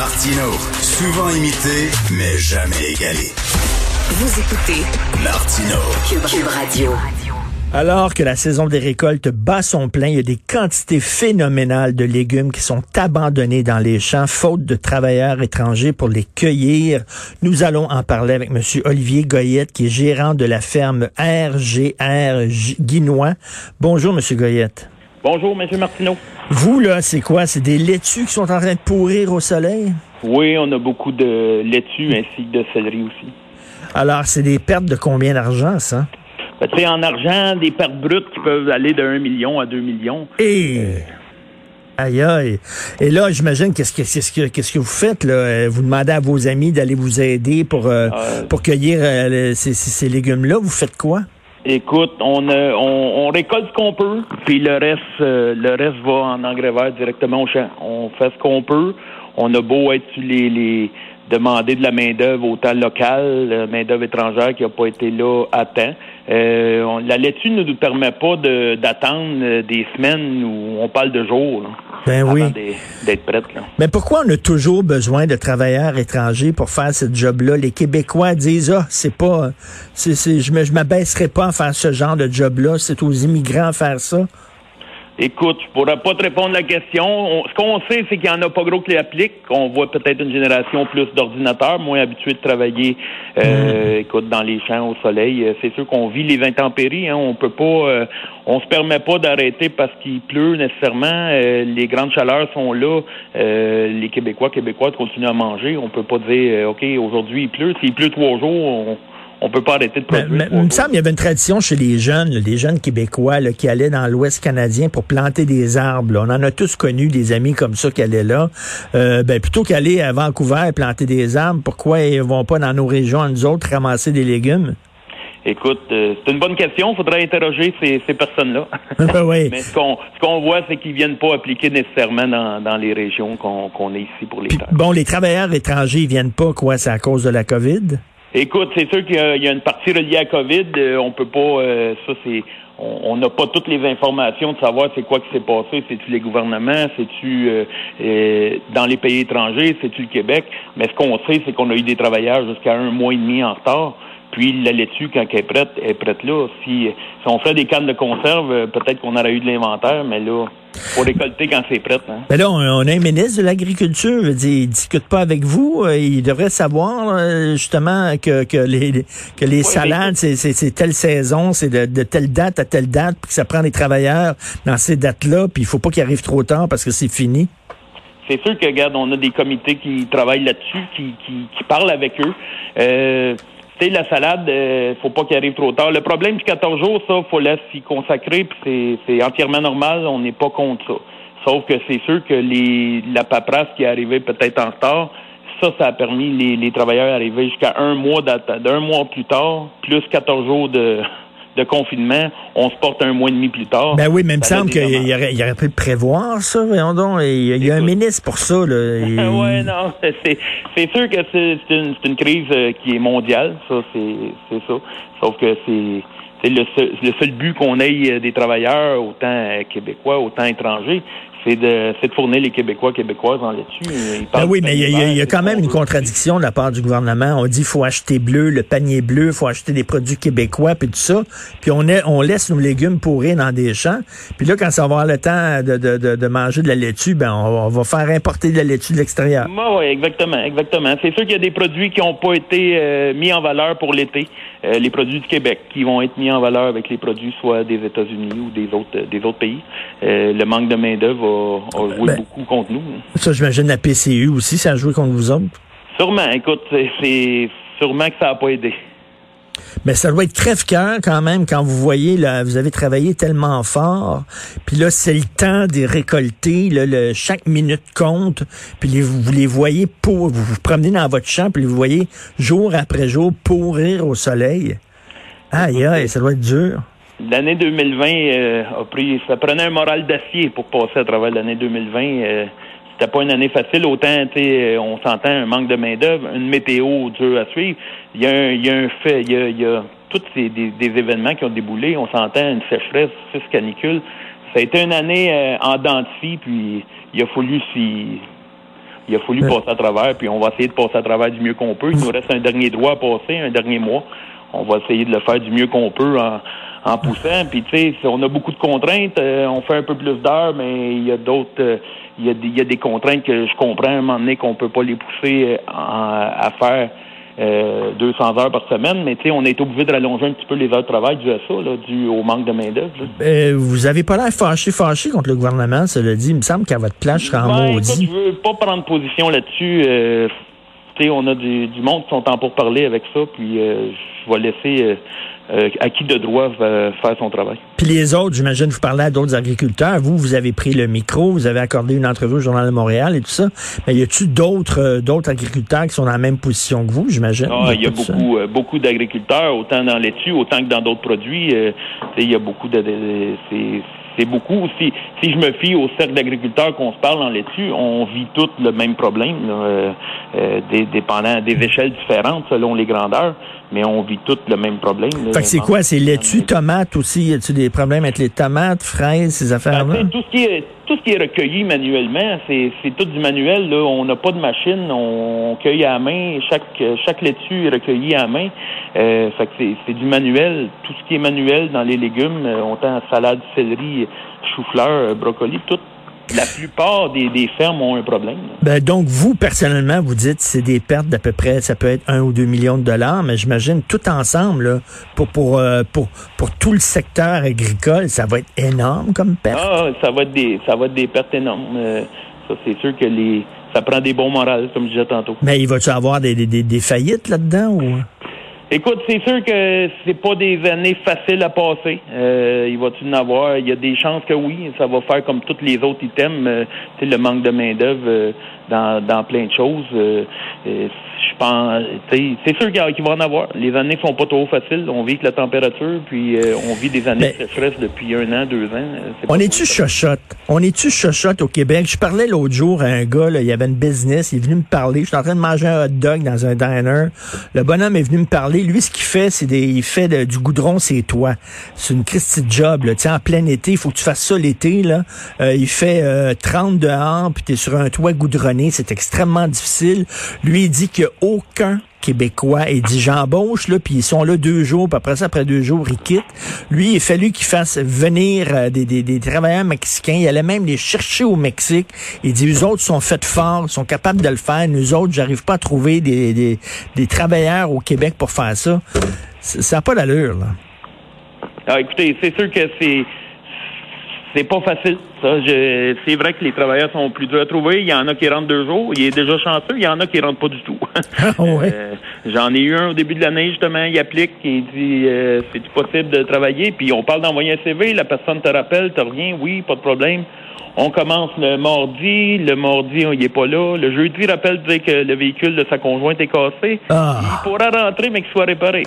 Martino, souvent imité, mais jamais égalé. Vous écoutez Martino. Cube, Cube Radio. Alors que la saison des récoltes bat son plein, il y a des quantités phénoménales de légumes qui sont abandonnés dans les champs, faute de travailleurs étrangers pour les cueillir. Nous allons en parler avec M. Olivier Goyette, qui est gérant de la ferme RGR Guinois. Bonjour, M. Goyette. Bonjour, M. Martineau. Vous, là, c'est quoi? C'est des laitues qui sont en train de pourrir au soleil? Oui, on a beaucoup de laitues ainsi que de céleri aussi. Alors, c'est des pertes de combien d'argent, ça? Ben, tu sais, en argent, des pertes brutes qui peuvent aller de 1 million à 2 millions. Et... Aïe, aïe. Et là, j'imagine, qu'est-ce que, qu'est-ce que, vous faites, là? Vous demandez à vos amis d'aller vous aider pour, euh, Euh. pour cueillir euh, ces légumes-là. Vous faites quoi? Écoute, on, euh, on, on récolte ce qu'on peut, puis le reste, euh, le reste va en engrais vert directement au champ. On fait ce qu'on peut. On a beau être sur les, les demander de la main d'œuvre autant locale, main d'œuvre étrangère qui n'a pas été là à temps. Euh, on- la laitue ne nous permet pas d'attendre euh, des semaines où on parle de jours. Ben avant oui. d'être- d'être prête. Là. Mais pourquoi on a toujours besoin de travailleurs étrangers pour faire ce job-là? Les Québécois disent, ah, c'est pas, c'est, c'est, je me- je m'abaisserai pas à faire ce genre de job-là. C'est aux immigrants à faire ça. Écoute, je pourrais pas te répondre à la question. On- ce qu'on sait, c'est qu'il y en a pas gros qui l'appliquent. On voit peut-être une génération plus d'ordinateurs, moins habitués de travailler, euh, écoute, dans les champs au soleil. Euh, C'est sûr qu'on vit les intempéries. Hein. On peut pas, euh, on se permet pas d'arrêter parce qu'il pleut nécessairement. Euh, les grandes chaleurs sont là. Euh, les Québécois, Québécoises continuent à manger. On peut pas dire, ok, aujourd'hui il pleut. S'il pleut trois jours, on, on peut pas arrêter de produire. mais- il me semble qu'il y avait une tradition chez les jeunes, là, les jeunes Québécois là, qui allaient dans l'Ouest canadien pour planter des arbres. là. On en a tous connu des amis comme ça qui allaient là. Euh, ben, plutôt qu'aller à Vancouver et planter des arbres, pourquoi ils vont pas dans nos régions, à nous autres, ramasser des légumes? Écoute, euh, c'est une bonne question. Il faudrait interroger ces, ces personnes-là. Ben oui. Mais ce qu'on ce qu'on voit, c'est qu'ils viennent pas appliquer nécessairement dans, dans les régions qu'on qu'on est ici pour les Puis, bon, les travailleurs étrangers, ils viennent pas, quoi, c'est à cause de la COVID? Écoute, c'est sûr qu'il y, a- une partie reliée à COVID. Euh, on peut pas, euh, ça c'est, on n'a pas toutes les informations de savoir c'est quoi qui s'est passé. C'est-tu les gouvernements, c'est-tu euh, dans les pays étrangers, c'est-tu le Québec? Mais ce qu'on sait, c'est qu'on a eu des travailleurs jusqu'à un mois et demi en retard. Puis la laitue, quand elle est prête, elle est prête là. Si, si on fait des cannes de conserve, euh, peut-être qu'on aurait eu de l'inventaire, mais là, faut récolter quand c'est prêt. Hein. Ben là, on, a un ministre de l'Agriculture, il discute pas avec vous. euh, Il devrait savoir euh, justement que, que les que les salades, c'est, c'est, telle saison, c'est de, de telle date à telle date, puis que ça prend des travailleurs dans ces dates-là, puis il faut pas qu'ils arrivent trop tard parce que c'est fini. C'est sûr que, regarde, on a des comités qui travaillent là-dessus, qui, qui, qui parlent avec eux. Euh, la salade, euh, faut pas qu'elle arrive trop tard. Le problème du 14 jours, ça, faut la s'y consacrer, puis c'est, entièrement normal, on n'est pas contre ça. Sauf que c'est sûr que les, la paperasse qui est arrivée peut-être en retard, ça, ça a permis les, les travailleurs d'arriver jusqu'à un mois d'un mois plus tard, plus 14 jours de, de confinement, on se porte un mois et demi plus tard. Ben oui, mais il me semble qu'il aurait, il aurait pu prévoir, ça, voyons donc. Il y a, il y a un ministre pour ça, là. Il- ouais, non, c'est sûr que c'est une, crise euh, qui est mondiale, ça c'est ça. Sauf que c'est c'est le seul, le seul but qu'on ait euh, des travailleurs, autant euh, québécois, autant étrangers, c'est de c'est de fournir les Québécois québécoises en laitue. Ben oui, mais il y, a- y y quand même une contradiction de la part du gouvernement. On dit faut acheter bleu, le panier bleu, faut acheter des produits québécois, puis tout ça. Puis on, est, on laisse nos légumes pourrir dans des champs. Puis là, quand ça va avoir le temps de, de, de, manger de la laitue, ben on, on va faire importer de la laitue de l'extérieur. Oui, ouais, exactement, exactement. C'est sûr qu'il y a des produits qui n'ont pas été euh, mis en valeur pour l'été, Euh, les produits du Québec, qui vont être mis en valeur avec les produits soit des États-Unis ou des autres euh, des autres pays. Euh, le manque de main d'œuvre a, a joué Ben- beaucoup contre nous. Ça, j'imagine la PCU aussi, ça a joué contre vous autres? Sûrement, écoute, c'est- c'est sûrement que ça n'a pas aidé. Mais ça doit être crève-cœur quand même quand vous voyez, là, vous avez travaillé tellement fort, puis là, c'est le temps de récolter, là, le, chaque minute compte, puis les- vous les voyez pour, vous vous promenez dans votre champ, puis vous voyez jour après jour pourrir au soleil. Aïe, aïe, ça doit être dur. L'année 2020 euh, a pris, ça prenait un moral d'acier pour passer à travers l'année 2020. Euh, c'était pas une année facile. Autant, euh, on s'entend un manque de main d'œuvre, une météo dure à suivre. Il y a un, il y a un fait, il y a, il y a tous ces, des, des événements qui ont déboulé. On s'entend une sécheresse, six canicules. Ça a été une année euh, en dents de scie, puis il a fallu s'y il a fallu passer à travers, puis on va essayer de passer à travers du mieux qu'on peut. Il nous reste un dernier droit à passer, un dernier mois. On va essayer de le faire du mieux qu'on peut en, en poussant. Puis tu sais, on a beaucoup de contraintes. euh, on fait un peu plus d'heures, mais il y a d'autres. euh, il y, a des, il y a des contraintes que je comprends à un moment donné qu'on peut pas les pousser euh, en- à faire euh, 200 heures par semaine, mais tu sais, on est obligé de rallonger un petit peu les heures de travail dû à ça, là, dû au manque de main-d'œuvre. Euh, vous avez pas l'air fâché, fâché contre le gouvernement, cela dit. Il me semble qu'à votre place, je serais en Ben, écoute, maudit. je veux pas prendre position là-dessus. Euh, tu sais, on a du, du monde qui sont en pour parler avec ça, puis euh, je vais laisser euh, à qui de droit euh, faire son travail. Puis les autres, j'imagine, vous parlez à d'autres agriculteurs. Vous, vous avez pris le micro, vous avez accordé une entrevue au Journal de Montréal et tout ça. Mais y a-tu d'autres euh, d'autres agriculteurs qui sont dans la même position que vous, j'imagine? Ah, il y a beaucoup, euh, beaucoup d'agriculteurs, autant dans laitue, autant que dans d'autres produits. euh, il y a beaucoup de, de- de- c'est, c'est beaucoup. Si, si je me fie au cercle d'agriculteurs qu'on se parle en laitue, on vit tous le même problème, là, euh, euh, des, dépendant des échelles différentes selon les grandeurs, mais on vit tous le même problème. là. Fait que c'est quoi? C'est laitue, tomates aussi? Y a-tu des problèmes avec les tomates, fraises, ces Ben, affaires-là? tout ce qui est tout ce qui est recueilli manuellement, c'est c'est tout du manuel. Là, on n'a pas de machine, on, cueille à la main. Chaque chaque laitue est recueillie à la main. Euh, fait que c'est c'est du manuel. Tout ce qui est manuel dans les légumes, euh, autant salade, céleri, chou-fleur, brocoli, tout. La plupart des, des fermes ont un problème. Ben, donc, vous, personnellement, vous dites c'est des pertes d'à peu près, ça peut être un ou deux millions de dollars, mais j'imagine tout ensemble, là, pour, pour, euh, pour, pour tout le secteur agricole, ça va être énorme comme perte. Ah, ça va être des ça va être des pertes énormes. Euh, ça c'est sûr que les ça prend des bons morales, comme je disais tantôt. Mais il va-tu avoir des, des, des, des faillites là-dedans ou? Écoute, c'est sûr que c'est pas des années faciles à passer. Euh, il va-tu en avoir? Il y a des chances que oui. Ça va faire comme tous les autres items. Euh, le manque de main-d'œuvre euh, dans, dans plein de choses. Euh, euh, je pense, c'est sûr qu'il y va en avoir. Les années sont pas trop faciles. On vit avec la température, puis euh, on vit des années Mais- de sécheresse depuis un an, deux ans. On est-tu chochotte? On est-tu chochotte au Québec? Je parlais l'autre jour à un gars, là, il avait une business, il est venu me parler. Je suis en train de manger un hot dog dans un diner. Le bonhomme est venu me parler. Lui, ce qu'il fait, c'est des, il fait de- du goudron, c'est toi. C'est une Christie job, là. Tu sais, en plein été, il faut que tu fasses ça l'été, là. Il fait euh, 30 dehors, puis t'es sur un toit goudronné. C'est extrêmement difficile. Lui, il dit qu'il n'y a aucun québécois. Il dit j'embauche là, puis ils sont là deux jours, puis après ça, après deux jours, ils quittent. Lui, il a fallu qu'il fasse venir euh, des, travailleurs mexicains. Il allait même les chercher au Mexique. Il dit eux autres sont faits forts, sont capables de le faire. Nous autres, j'arrive pas à trouver des, travailleurs au Québec pour faire ça. Ça n'a pas d'allure, là. Ah, écoutez, c'est sûr que c'est c'est pas facile. Ça, Je- c'est vrai que les travailleurs sont plus durs à trouver. Il y en a qui rentrent deux jours. Il est déjà chanceux. Il y en a qui rentrent pas du tout. Ah ouais. Euh, J'en ai eu un au début de l'année, justement. Il applique et il dit euh, c'est possible de travailler. Puis on parle d'envoyer un CV. La personne te rappelle, te revient. Oui, pas de problème. On commence le mardi. Le mardi, il est pas là. Le jeudi, rappelle dire que le véhicule de sa conjointe est cassé. Ah. Il pourra rentrer, mais qu'il soit réparé.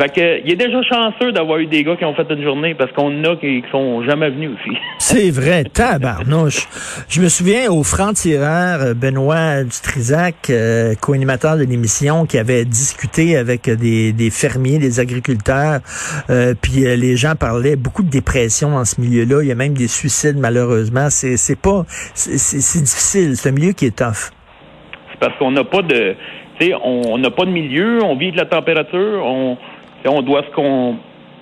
Fait que, il est déjà chanceux d'avoir eu des gars qui ont fait une journée parce qu'on en a qui, qui sont jamais venus aussi. C'est vrai, tabarnouche. Je me souviens au franc-tireur, euh, Benoît Dutrisac, euh, co-animateur de l'émission, qui avait discuté avec des, des fermiers, des agriculteurs, euh, puis euh, les gens parlaient beaucoup de dépression dans ce milieu-là. Il y a même des suicides, malheureusement. C'est, c'est pas, c'est, difficile. C'est un milieu qui est tough. C'est parce qu'on n'a pas de, tu sais, on n'a pas de milieu, on vit de la température, on, on doit ce qu'on,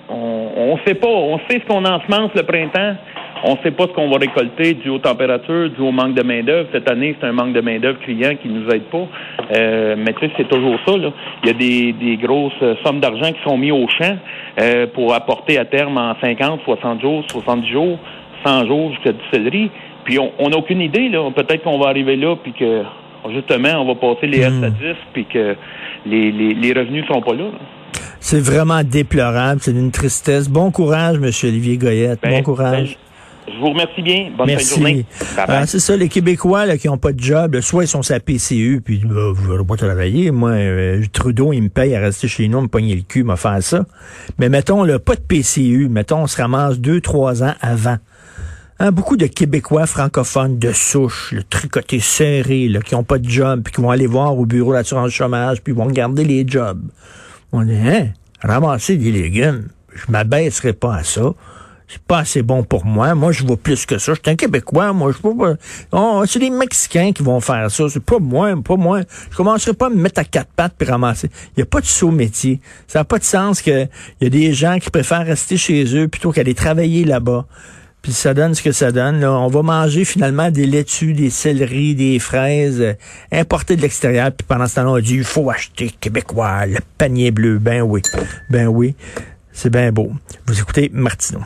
on, on sait pas, on sait ce qu'on ensemence le printemps, on sait pas ce qu'on va récolter dû aux températures, dû au manque de main d'œuvre. Cette année, c'est un manque de main d'œuvre client qui nous aide pas. Euh, mais tu sais, c'est toujours ça. Là. Il y a des, des grosses euh, sommes d'argent qui sont mis au champ euh, pour apporter à terme en 50, 60 jours, 70 jours, 100 jours jusqu'à du céleri. Puis on n'a aucune idée. là. Peut-être qu'on va arriver là, puis que justement, on va passer les S à 10, puis que les, les, les revenus sont pas là. là. C'est vraiment déplorable. C'est d'une tristesse. Bon courage, Monsieur Olivier Goyette. Ben, bon courage. ben, je vous remercie bien. Bonne Merci. fin de journée. Bye bye. Ah, c'est ça, les Québécois là, qui n'ont pas de job, là, soit ils sont sa PCU, puis bah, vous ne pas travailler. Moi, euh, Trudeau, il me paye à rester chez nous, me pogner le cul, me faire ça. Mais mettons, là, pas de PCU. Mettons, on se ramasse deux, trois ans avant. Hein, beaucoup de Québécois francophones de souche, le tricoté serré, là, qui n'ont pas de job, puis qui vont aller voir au bureau d'assurance chômage, puis vont garder les jobs. On dit, hein, ramasser des légumes, je m'abaisserai pas à ça. c'est pas assez bon pour moi. Moi, je vois plus que ça. Je suis un Québécois, moi. Je vois oh, c'est les Mexicains qui vont faire ça. C'est pas moi, pas moi. Je commencerai pas à me mettre à quatre pattes puis ramasser. Il y a pas de saut métier. Ça n'a pas de sens que il y a des gens qui préfèrent rester chez eux plutôt qu'aller travailler là-bas. Puis ça donne ce que ça donne. Là. On va manger finalement des laitues, des céleris, des fraises euh, importées de l'extérieur. Puis pendant ce temps-là, on a dit, il faut acheter québécois, le panier bleu. Ben oui, ben oui, c'est bien beau. Vous écoutez Martineau.